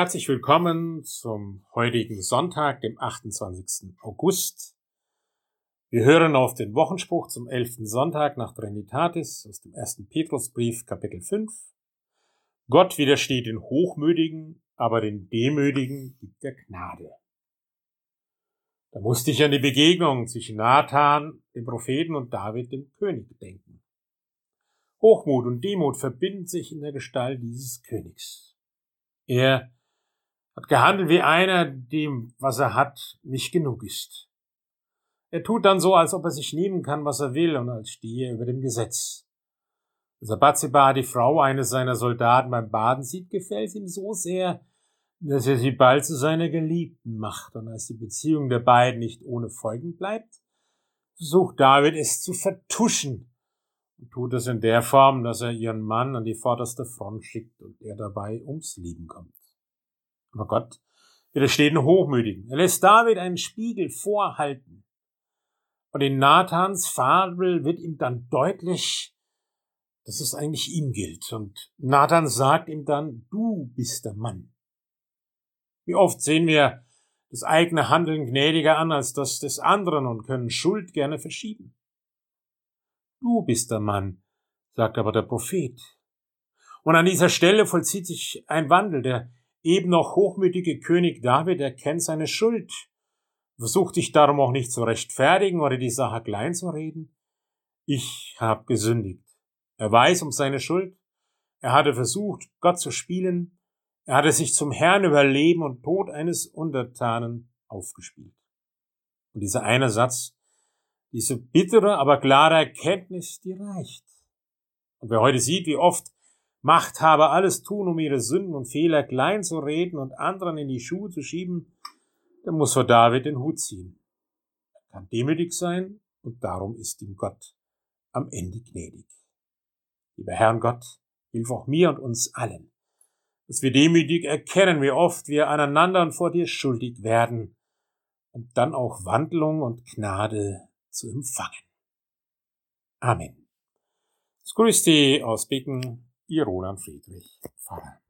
Herzlich willkommen zum heutigen Sonntag, dem 28. August. Wir hören auf den Wochenspruch zum 11. Sonntag nach Trinitatis aus dem 1. Petrusbrief, Kapitel 5. Gott widersteht den Hochmütigen, aber den Demütigen gibt er Gnade. Da musste ich an die Begegnung zwischen Nathan, dem Propheten, und David, dem König, denken. Hochmut und Demut verbinden sich in der Gestalt dieses Königs. Er hat gehandelt wie einer, dem, was er hat, nicht genug ist. Er tut dann so, als ob er sich nehmen kann, was er will, und als stehe er über dem Gesetz. Als Abaziba die Frau eines seiner Soldaten beim Baden sieht, gefällt ihm so sehr, dass er sie bald zu seiner Geliebten macht, und als die Beziehung der beiden nicht ohne Folgen bleibt, versucht David es zu vertuschen und tut es in der Form, dass er ihren Mann an die vorderste Front schickt und er dabei ums Leben kommt. Aber Gott widersteht den Hochmütigen. Er lässt David einen Spiegel vorhalten. Und in Nathans Fabel wird ihm dann deutlich, dass es eigentlich ihm gilt. Und Nathan sagt ihm dann, du bist der Mann. Wie oft sehen wir das eigene Handeln gnädiger an als das des anderen und können Schuld gerne verschieben. Du bist der Mann, sagt aber der Prophet. Und an dieser Stelle vollzieht sich ein Wandel. Der eben noch hochmütige König David erkennt seine Schuld, versucht sich darum auch nicht zu rechtfertigen oder die Sache klein zu reden. Ich habe gesündigt. Er weiß um seine Schuld. Er hatte versucht, Gott zu spielen. Er hatte sich zum Herrn über Leben und Tod eines Untertanen aufgespielt. Und dieser eine Satz, diese bittere, aber klare Erkenntnis, die reicht. Und wer heute sieht, wie oft Machthaber alles tun, um ihre Sünden und Fehler klein zu reden und anderen in die Schuhe zu schieben, der muss vor David den Hut ziehen. Er kann demütig sein und darum ist ihm Gott am Ende gnädig. Lieber Herrn Gott, hilf auch mir und uns allen, dass wir demütig erkennen, wie oft wir aneinander und vor dir schuldig werden, um dann auch Wandlung und Gnade zu empfangen. Amen. Es grüßt die aus Becken, Ihr Roland Friedrich Pfarrer.